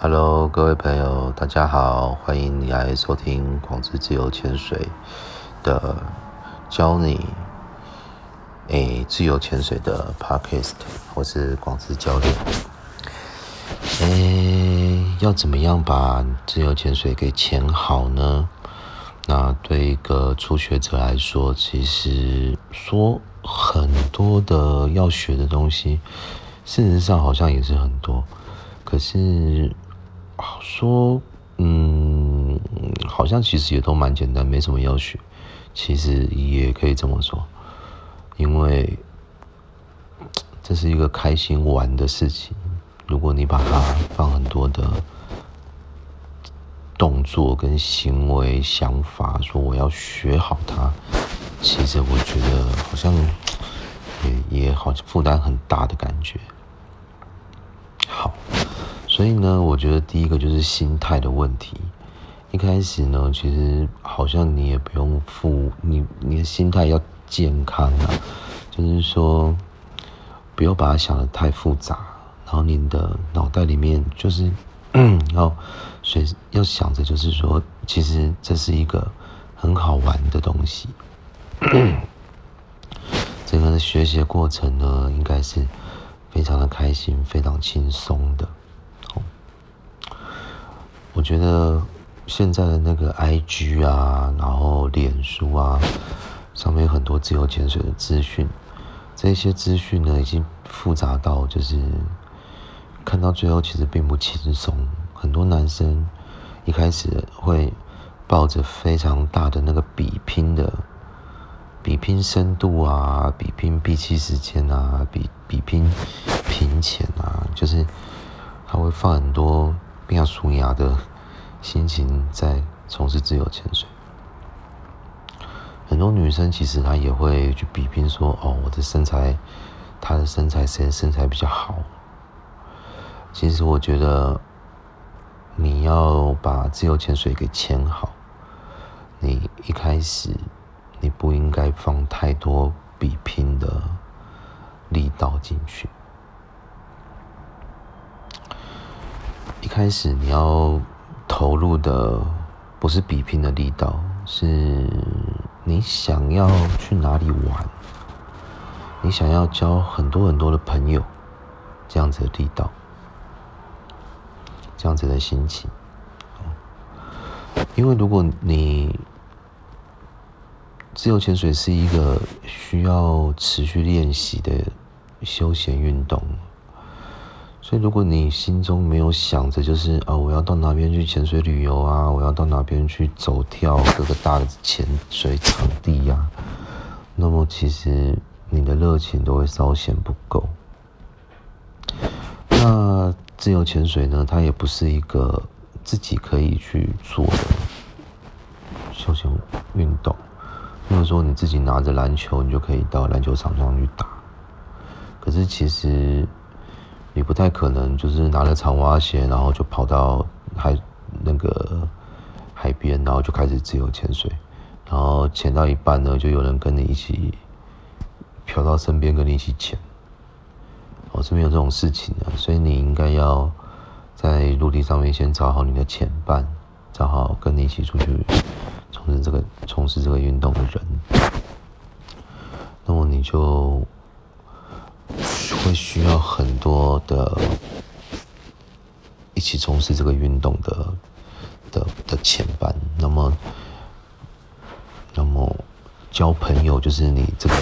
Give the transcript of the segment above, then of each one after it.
Hello，各位朋友，大家好，欢迎你来收听广智自由潜水的教你诶自由潜水的 Podcast，我是广智教练。诶，要怎么样把自由潜水给潜好呢？那对一个初学者来说，其实说很多的要学的东西，事实上好像也是很多，可是。说，嗯，好像其实也都蛮简单，没什么要学。其实也可以这么说，因为这是一个开心玩的事情。如果你把它放很多的动作跟行为、想法，说我要学好它，其实我觉得好像也也好像负担很大的感觉。所以呢，我觉得第一个就是心态的问题。一开始呢，其实好像你也不用负你你的心态要健康啊，就是说不要把它想的太复杂，然后你的脑袋里面就是 要随要想着，就是说，其实这是一个很好玩的东西。整个的学习过程呢，应该是非常的开心、非常轻松的。我觉得现在的那个 I G 啊，然后脸书啊，上面有很多自由潜水的资讯，这些资讯呢，已经复杂到就是看到最后其实并不轻松。很多男生一开始会抱着非常大的那个比拼的，比拼深度啊，比拼闭气时间啊，比比拼平潜啊，就是他会放很多。比较舒雅的心情在从事自由潜水。很多女生其实她也会去比拼说：“哦，我的身材，她的身材谁身材比较好？”其实我觉得，你要把自由潜水给潜好，你一开始你不应该放太多比拼的力道进去。一开始你要投入的不是比拼的力道，是你想要去哪里玩，你想要交很多很多的朋友，这样子的力道，这样子的心情。因为如果你自由潜水是一个需要持续练习的休闲运动。所以，如果你心中没有想着，就是啊，我要到哪边去潜水旅游啊，我要到哪边去走跳各个大的潜水场地呀，那么其实你的热情都会稍显不够。那自由潜水呢，它也不是一个自己可以去做的休闲运动，比如说你自己拿着篮球，你就可以到篮球场上去打。可是其实。你不太可能就是拿了长蛙鞋，然后就跑到海那个海边，然后就开始自由潜水，然后潜到一半呢，就有人跟你一起漂到身边跟你一起潜。哦，是没有这种事情的，所以你应该要在陆地上面先找好你的潜伴，找好跟你一起出去从事这个从事这个运动的人，那么你就。会需要很多的一起从事这个运动的的的前伴，那么那么交朋友就是你这个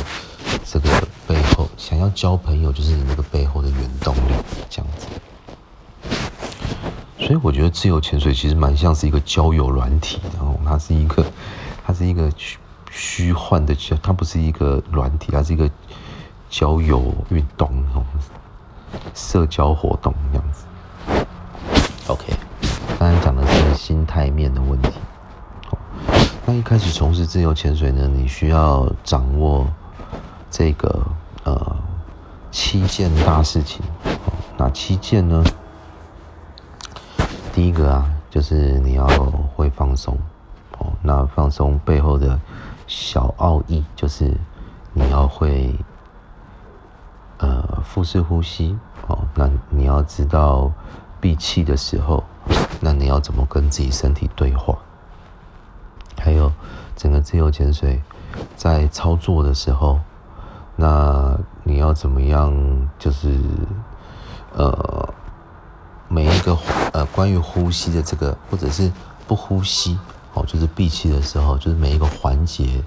这个背后想要交朋友就是你那个背后的原动力这样子。所以我觉得自由潜水其实蛮像是一个交友软体，然后它是一个它是一个虚虚幻的，它不是一个软体，它是一个。交友运动哦，社交活动这样子。OK，刚才讲的是心态面的问题。那一开始从事自由潜水呢，你需要掌握这个呃七件大事情。哪七件呢？第一个啊，就是你要会放松。哦，那放松背后的小奥义，就是你要会。呃，腹式呼吸哦，那你要知道闭气的时候，那你要怎么跟自己身体对话？还有整个自由潜水在操作的时候，那你要怎么样？就是呃，每一个呃关于呼吸的这个，或者是不呼吸哦，就是闭气的时候，就是每一个环节，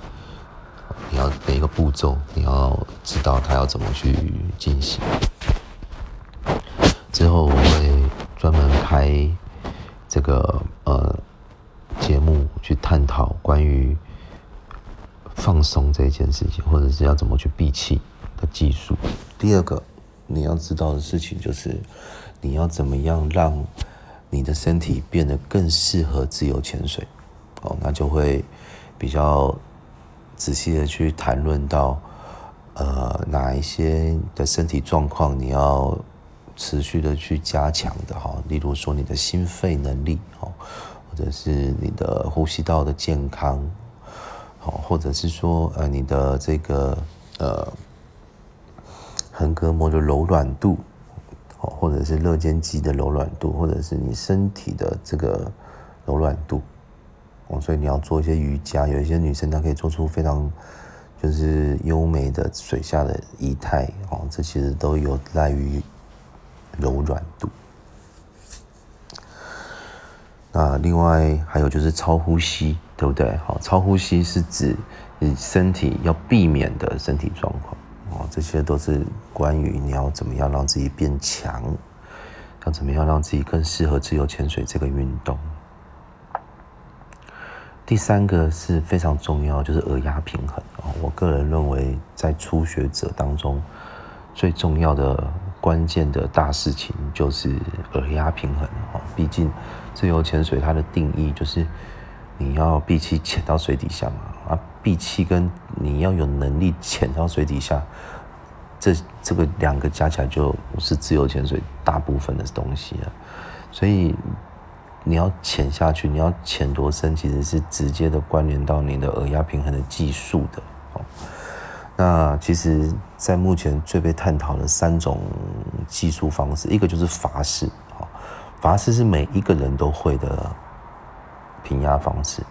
你要每一个步骤，你要知道它要怎么去进行。之后我会专门开这个呃节目去探讨关于放松这件事情，或者是要怎么去闭气的技术。第二个你要知道的事情就是你要怎么样让你的身体变得更适合自由潜水哦，那就会比较仔细的去谈论到呃哪一些的身体状况你要。持续的去加强的哈，例如说你的心肺能力哦，或者是你的呼吸道的健康，好，或者是说呃你的这个呃横膈膜的柔软度，哦，或者是肋间肌的柔软度，或者是你身体的这个柔软度，哦，所以你要做一些瑜伽，有一些女生她可以做出非常就是优美的水下的仪态哦，这其实都有赖于。柔软度。那另外还有就是超呼吸，对不对？好，超呼吸是指你身体要避免的身体状况哦，这些都是关于你要怎么样让自己变强，要怎么样让自己更适合自由潜水这个运动。第三个是非常重要，就是耳压平衡哦。我个人认为，在初学者当中最重要的。关键的大事情就是耳压平衡哦，毕竟自由潜水它的定义就是你要闭气潜到水底下嘛，啊，闭气跟你要有能力潜到水底下，这这个两个加起来就是自由潜水大部分的东西了，所以你要潜下去，你要潜多深，其实是直接的关联到你的耳压平衡的技术的哦。那其实，在目前最被探讨的三种技术方式，一个就是法式，哦，法式是每一个人都会的平压方式，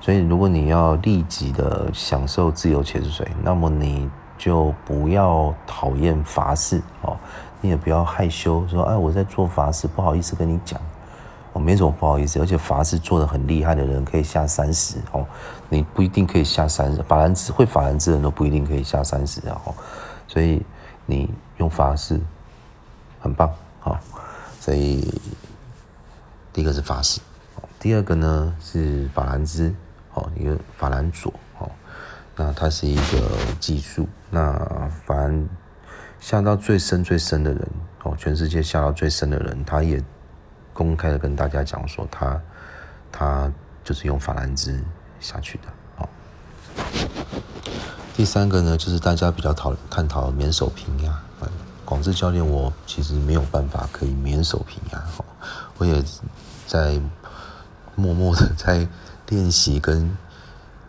所以如果你要立即的享受自由潜水，那么你就不要讨厌法式，哦，你也不要害羞，说，哎，我在做法式，不好意思跟你讲。哦，没什么不好意思，而且法式做的很厉害的人可以下三十哦，你不一定可以下三十，法兰兹会法兰兹的人都不一定可以下三十啊，所以你用法式很棒，哦，所以第一个是法式，第二个呢是法兰兹，哦，一个法兰佐，哦，那它是一个技术，那法兰下到最深最深的人，哦，全世界下到最深的人，他也。公开的跟大家讲说，他他就是用法兰兹下去的。好，第三个呢，就是大家比较讨探讨免手平压。广志教练，我其实没有办法可以免手平压。我也在默默的在练习跟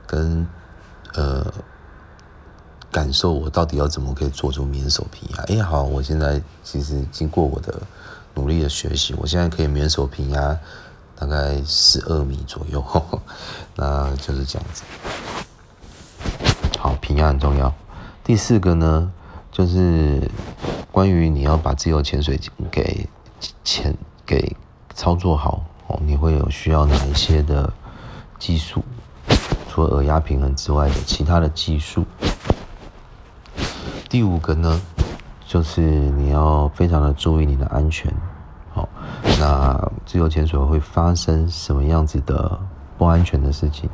跟呃感受，我到底要怎么可以做出免手平压？哎，好，我现在其实经过我的。努力的学习，我现在可以免手平压大概十二米左右，那就是这样子。好，平压很重要。第四个呢，就是关于你要把自由潜水给潜给操作好，你会有需要哪一些的技术？除了耳压平衡之外的其他的技术。第五个呢？就是你要非常的注意你的安全，好，那自由潜水会发生什么样子的不安全的事情？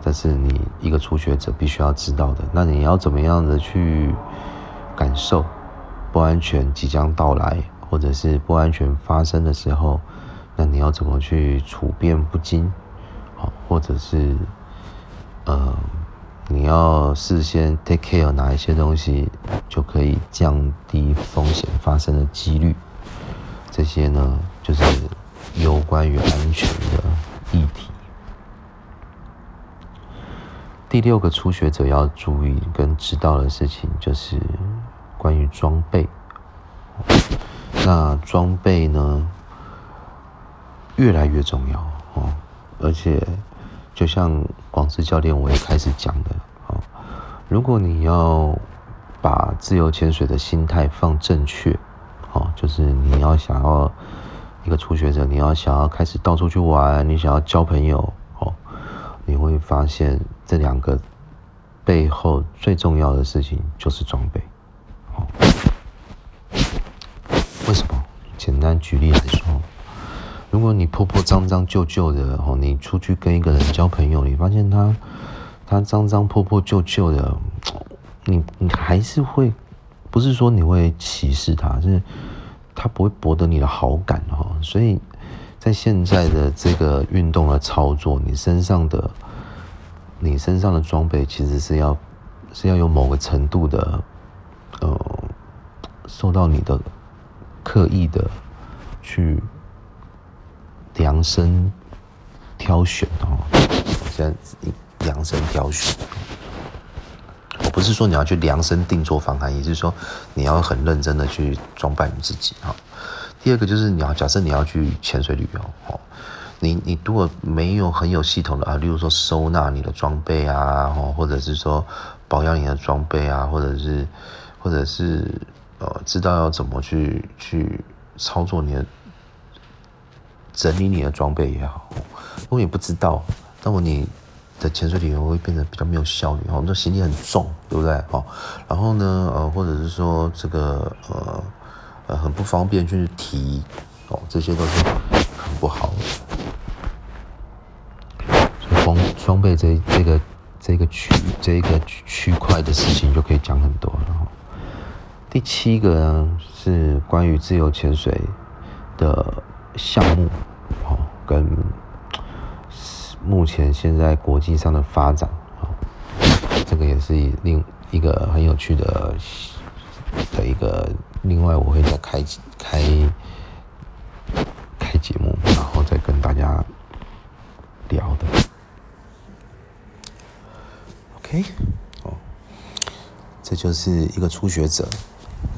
这是你一个初学者必须要知道的。那你要怎么样的去感受不安全即将到来，或者是不安全发生的时候，那你要怎么去处变不惊？好，或者是呃。你要事先 take care 哪一些东西，就可以降低风险发生的几率。这些呢，就是有关于安全的议题。第六个初学者要注意跟知道的事情，就是关于装备。那装备呢，越来越重要哦。而且，就像广志教练我也开始讲的哦，如果你要把自由潜水的心态放正确，哦，就是你要想要一个初学者，你要想要开始到处去玩，你想要交朋友，哦，你会发现这两个背后最重要的事情就是装备，哦，为什么？简单举例来说，如果你破破脏脏旧旧的，哦，你出去跟一个人交朋友，你发现他他脏脏破破旧旧的。你你还是会，不是说你会歧视他，是他不会博得你的好感哈。所以在现在的这个运动的操作，你身上的你身上的装备其实是要是要有某个程度的呃受到你的刻意的去量身挑选哦，先量身挑选。我不是说你要去量身定做方案，也就是说你要很认真的去装扮你自己哈。第二个就是你要假设你要去潜水旅游哦，你你如果没有很有系统的啊，例如说收纳你的装备啊，或者是说保养你的装备啊，或者是或者是呃知道要怎么去去操作你的整理你的装备也好，如果你不知道，那么你。的潜水艇会变得比较没有效率哦，那行李很重，对不对？哦，然后呢，呃，或者是说这个呃呃很不方便去提哦，这些都是很不好的。所以装装备这这个这个区这个区块的事情就可以讲很多了。第七个呢是关于自由潜水的项目，哦，跟。目前现在国际上的发展啊，这个也是另一个很有趣的的一个。另外，我会再开开开节目，然后再跟大家聊的。OK，哦，这就是一个初学者，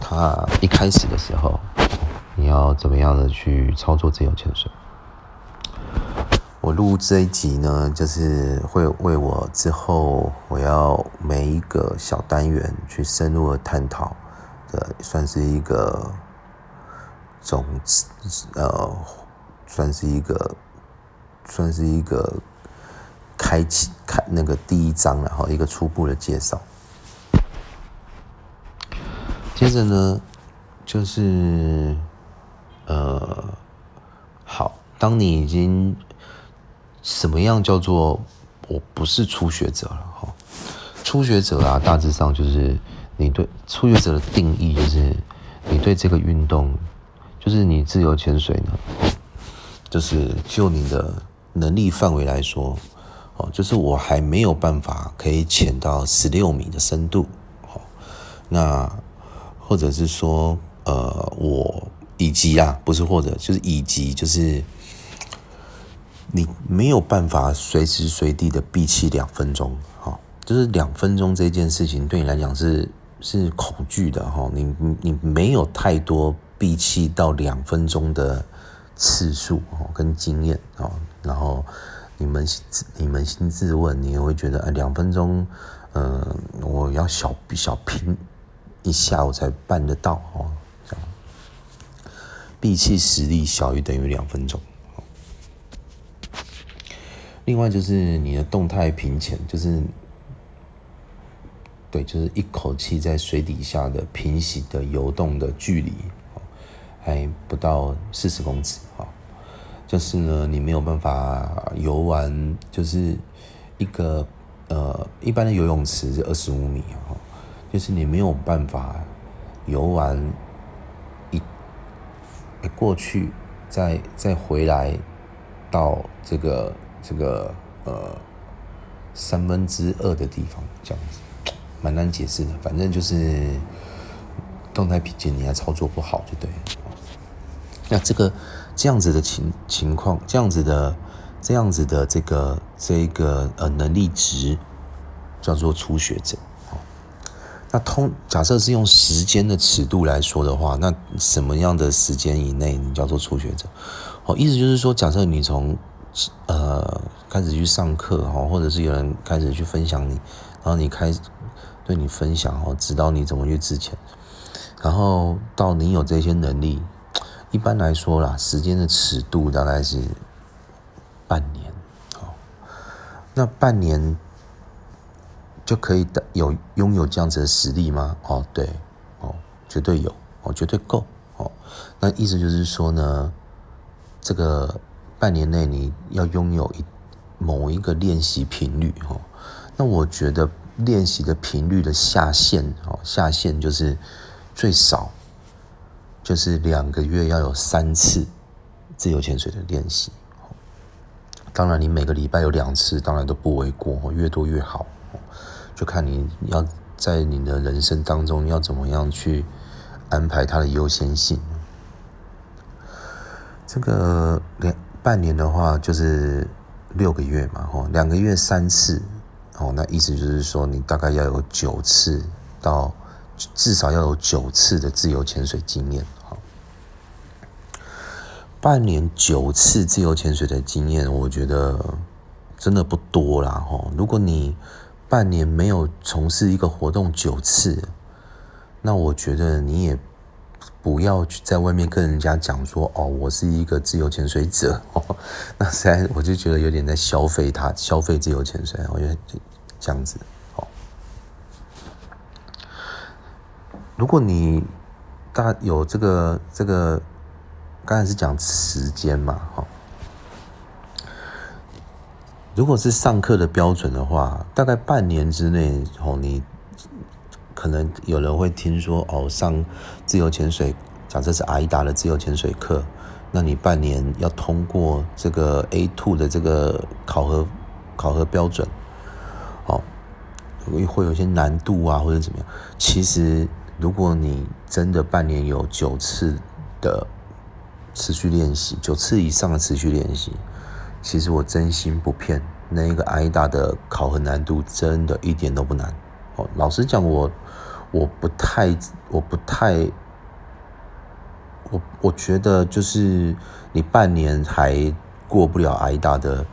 他一开始的时候，你要怎么样的去操作自由潜水？我录这一集呢，就是会为我之后我要每一个小单元去深入的探讨的，算是一个总呃，算是一个算是一个开启开那个第一章，然后一个初步的介绍。接着呢，就是呃，好，当你已经。什么样叫做我不是初学者了？哈，初学者啊，大致上就是你对初学者的定义，就是你对这个运动，就是你自由潜水呢，就是就你的能力范围来说，哦，就是我还没有办法可以潜到十六米的深度，哦，那或者是说，呃，我以及啊，不是或者就是以及就是。你没有办法随时随地的闭气两分钟，哈，就是两分钟这件事情对你来讲是是恐惧的，哈，你你你没有太多闭气到两分钟的次数，哦，跟经验，哦，然后你们你扪心自问，你也会觉得，哎，两分钟，嗯，我要小小拼一下我才办得到，哦，闭气实力小于等于两分钟。另外就是你的动态平潜，就是对，就是一口气在水底下的平行的游动的距离，还不到四十公尺，哈，就是呢，你没有办法游完，就是一个呃，一般的游泳池是二十五米，哈，就是你没有办法游完过去，再再回来到这个。这个呃三分之二的地方这样子，蛮难解释的。反正就是动态比肩，你还操作不好就对。那这个这样子的情情况，这样子的这样子的这个这个呃能力值叫做初学者。那通假设是用时间的尺度来说的话，那什么样的时间以内你叫做初学者？哦，意思就是说，假设你从呃开始去上课哈，或者是有人开始去分享你，然后你开对你分享哦，指导你怎么去之前，然后到你有这些能力，一般来说啦，时间的尺度大概是半年。哦，那半年就可以的有拥有这样子的实力吗？哦，对，哦，绝对有，哦，绝对够。哦，那意思就是说呢。这个半年内你要拥有一某一个练习频率哦，那我觉得练习的频率的下限哦，下限就是最少就是两个月要有三次自由潜水的练习。当然，你每个礼拜有两次，当然都不为过，越多越好，就看你要在你的人生当中要怎么样去安排它的优先性。这个两半年的话，就是六个月嘛，吼，两个月三次，哦，那意思就是说，你大概要有九次到至少要有九次的自由潜水经验，半年九次自由潜水的经验，我觉得真的不多啦，吼。如果你半年没有从事一个活动九次，那我觉得你也。不要去在外面跟人家讲说哦，我是一个自由潜水者哦，那实在我就觉得有点在消费他，消费自由潜水，我觉得这样子哦。如果你大有这个这个，刚才是讲时间嘛，哈。如果是上课的标准的话，大概半年之内哦，你。可能有人会听说哦，上自由潜水，假设是阿伊达的自由潜水课，那你半年要通过这个 A two 的这个考核考核标准，哦，会会有些难度啊，或者怎么样？其实，如果你真的半年有九次的持续练习，九次以上的持续练习，其实我真心不骗，那个阿伊达的考核难度真的一点都不难。哦，老实讲我。我不太，我不太，我我觉得就是你半年还过不了挨打的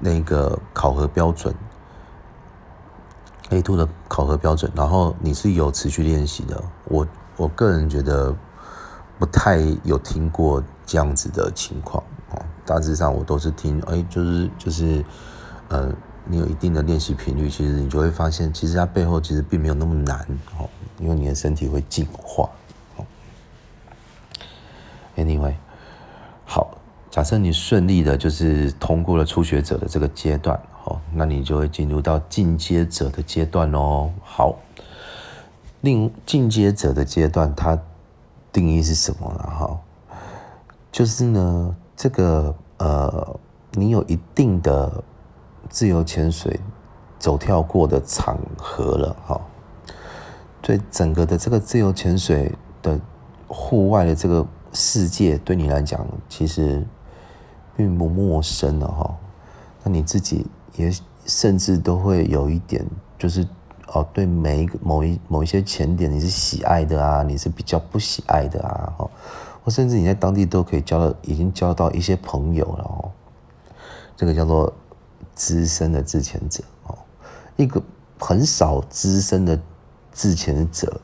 那个考核标准，A two 的考核标准，然后你是有持续练习的，我我个人觉得不太有听过这样子的情况，大致上我都是听，哎，就是就是，嗯。你有一定的练习频率，其实你就会发现，其实它背后其实并没有那么难哦，因为你的身体会进化哦。Anyway，好，假设你顺利的，就是通过了初学者的这个阶段，哦，那你就会进入到进阶者的阶段哦。好，另进阶者的阶段，它定义是什么呢？哈，就是呢，这个呃，你有一定的。自由潜水走跳过的场合了，哈，对整个的这个自由潜水的户外的这个世界，对你来讲其实并不陌生了，哈。那你自己也甚至都会有一点，就是哦，对每一个某一某一些潜点，你是喜爱的啊，你是比较不喜爱的啊，哈。或甚至你在当地都可以交到，已经交到一些朋友了，哦。这个叫做。资深的自潜者哦，一个很少资深的自潜者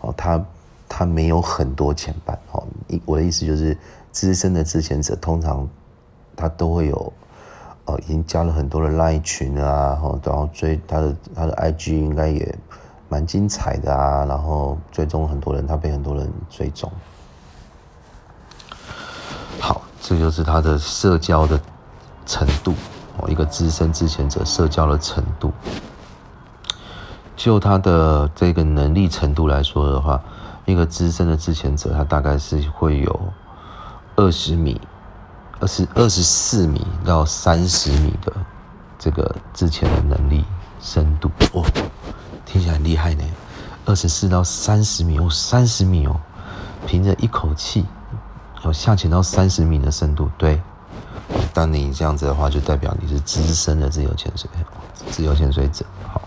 哦，他他没有很多前伴哦。一我的意思就是，资深的自潜者通常他都会有哦，已经加了很多的 line 群啊，然后追他的他的 IG 应该也蛮精彩的啊，然后追踪很多人，他被很多人追踪。这就是他的社交的程度。哦，一个资深自潜者社交的程度，就他的这个能力程度来说的话，一个资深的自潜者，他大概是会有二十米、二十二十四米到三十米的这个自潜的能力深度。哦，听起来很厉害呢，二十四到三十米哦，三十米哦，凭着一口气，哦下潜到三十米的深度，对。当你这样子的话，就代表你是资深的自由潜水，自由潜水者。好，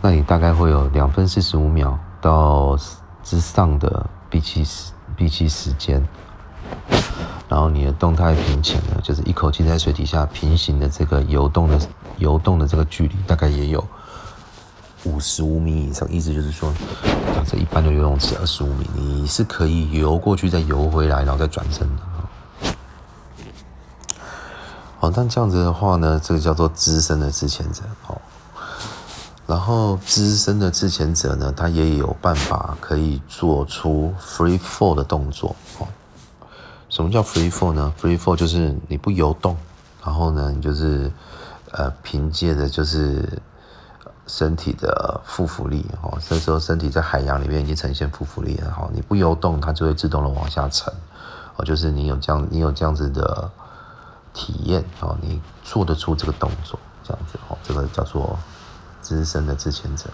那你大概会有两分四十五秒到之上的闭气时闭气时间，然后你的动态平潜呢，就是一口气在水底下平行的这个游动的游动的这个距离，大概也有五十五米以上。意思就是说，假设一般的游泳池二十五米，你是可以游过去再游回来，然后再转身的。好，但这样子的话呢，这个叫做资深的自潜者。哦，然后资深的自潜者呢，他也有办法可以做出 free fall 的动作。哦，什么叫 free fall 呢？free fall 就是你不游动，然后呢，你就是呃凭借的就是身体的负浮力。哦，这时候身体在海洋里面已经呈现负浮力了。好，你不游动，它就会自动的往下沉。哦，就是你有这样，你有这样子的。体验哦，你做得出这个动作，这样子哦，这个叫做资深的自潜者。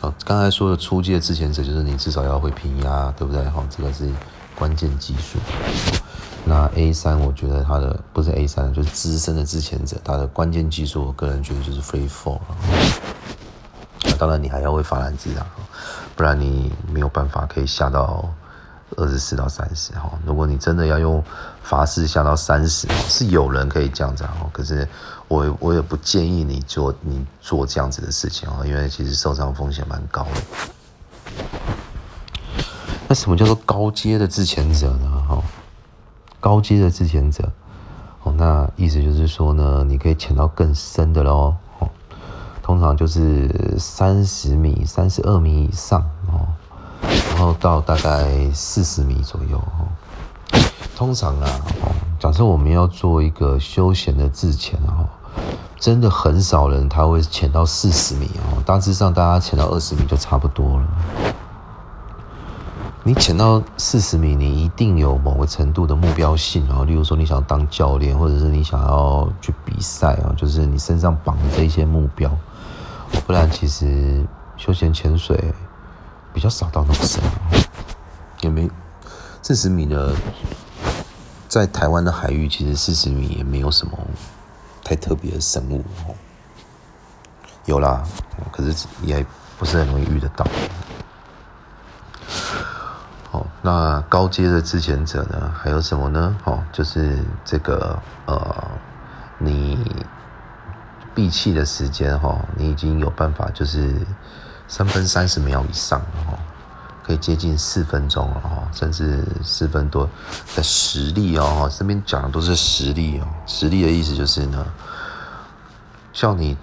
好，刚才说的初阶的自潜者，就是你至少要会平压，对不对？哈，这个是关键技术。那 A 三，我觉得它的不是 A 三，就是资深的自潜者，它的关键技术，我个人觉得就是 free fall。当然，你还要会法兰兹啊，不然你没有办法可以下到。二十四到三十哈，如果你真的要用法式下到三十，是有人可以这样子哈，可是我我也不建议你做你做这样子的事情哦，因为其实受伤风险蛮高的。那什么叫做高阶的自潜者呢？哈，高阶的自潜者，哦，那意思就是说呢，你可以潜到更深的喽，哦，通常就是三十米、三十二米以上哦。然后到大概四十米左右哦。通常啊，假设我们要做一个休闲的自潜哦，真的很少人他会潜到四十米哦。大致上，大家潜到二十米就差不多了。你潜到四十米，你一定有某个程度的目标性哦。例如说，你想当教练，或者是你想要去比赛啊，就是你身上绑的这些目标。不然，其实休闲潜水。比较少到那么深，也没四十米的，在台湾的海域，其实四十米也没有什么太特别的生物哦。有啦，可是也不是很容易遇得到。那高阶的自潜者呢？还有什么呢？哦，就是这个呃，你闭气的时间哈，你已经有办法就是。三分三十秒以上哦，可以接近四分钟哦，甚至四分多的实力哦。这边讲的都是实力哦，实力的意思就是呢，叫你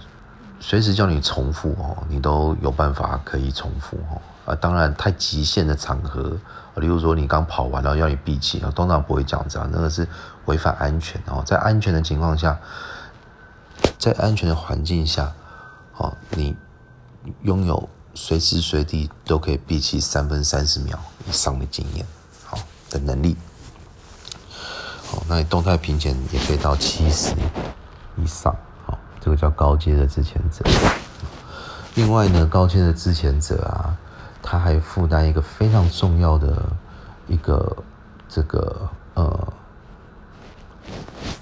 随时叫你重复哦，你都有办法可以重复哦。啊，当然太极限的场合，例如说你刚跑完了要你闭气啊，通常不会讲这样，那个是违反安全哦。在安全的情况下，在安全的环境下，哦，你。拥有随时随地都可以闭气三分三十秒以上的经验，好，的能力，好，那你动态平潜也可以到七十以上，好，这个叫高阶的自潜者。另外呢，高阶的自潜者啊，他还负担一个非常重要的一个这个呃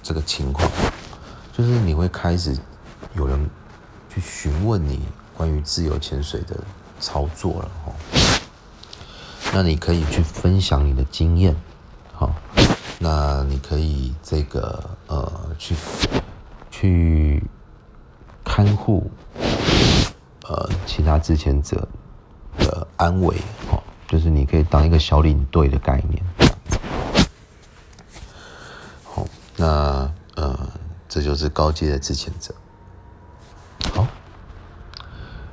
这个情况，就是你会开始有人去询问你。关于自由潜水的操作了哈，那你可以去分享你的经验，好，那你可以这个呃去去看护呃其他自潜者安危，哦，就是你可以当一个小领队的概念，好，那呃这就是高阶的自潜者。好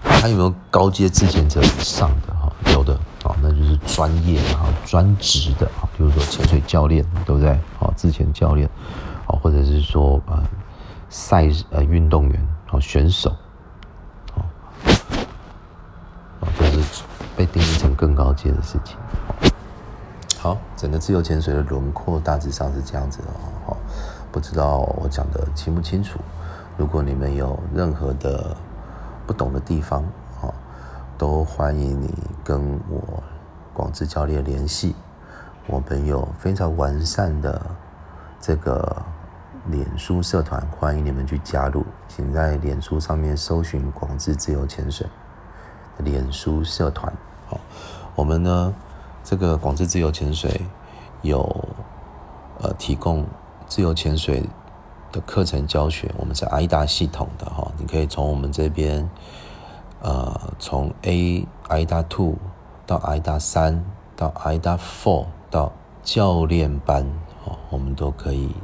还有没有高阶自潜者以上的哈？有的，好，那就是专业的哈，专职的哈，比如说潜水教练，对不对？好，自潜教练，好，或者是说呃赛呃运动员，好选手，好，这是被定义成更高阶的事情。好，整个自由潜水的轮廓大致上是这样子的哦。不知道我讲的清不清楚？如果你们有任何的。不懂的地方，哦，都欢迎你跟我广志教练联系。我们有非常完善的这个脸书社团，欢迎你们去加入，请在脸书上面搜寻“广智自由潜水”脸书社团。好，我们呢这个广智自由潜水有呃提供自由潜水的课程教学，我们是 IDA 系统的哈，你可以从我们这边呃从 AIDA Two 到 AIDA 三到 AIDA Four 到教练班，哦，我们都可以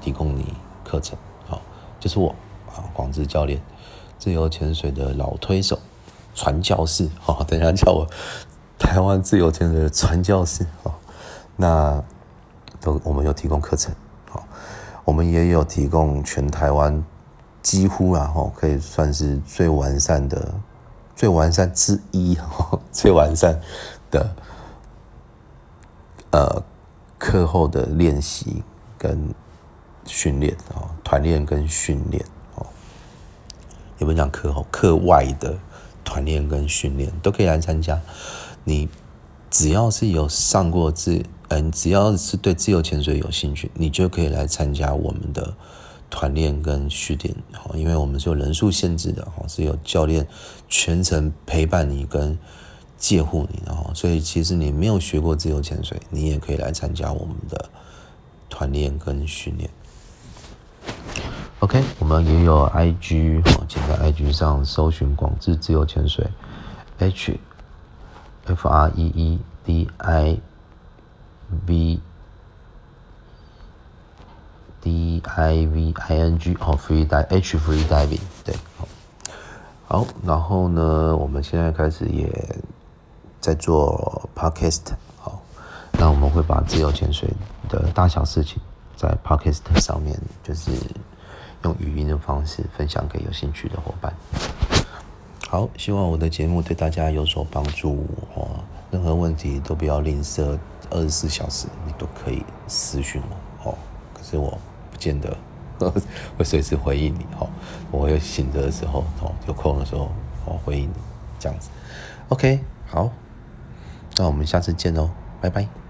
提供你课程，好，就是我啊，广智教练，自由潜水的老推手，传教士，好，等下叫我台湾自由潜水的传教士，好，那都我们有提供课程，好，我们也有提供全台湾几乎啊，哈，可以算是最完善的、最完善之一，最完善的，呃。课后的练习跟训练啊，团练跟训练哦，有没有讲课后课外的团练跟训练都可以来参加？你只要是有上过自，嗯，只要是对自由潜水有兴趣，你就可以来参加我们的团练跟训练哦，因为我们是有人数限制的哦，是有教练全程陪伴你跟。介护你，然后，所以其实你没有学过自由潜水，你也可以来参加我们的团练跟训练。OK，我们也有 IG，请在 IG 上搜寻“广智自由潜水 ”，H F R E E D I V D I V I N G 哦，Free Dive H Free Diving，对，好，好，然后呢，我们现在开始也。在做 podcast，好，那我们会把自由潜水的大小事情在 podcast 上面，就是用语音的方式分享给有兴趣的伙伴。好，希望我的节目对大家有所帮助哦。任何问题都不要吝啬，二十四小时你都可以私讯我哦。可是我不见得会随时回应你哦，我会醒着的时候哦，有空的时候哦回应你这样子。OK，好。那我们下次见哦，拜拜。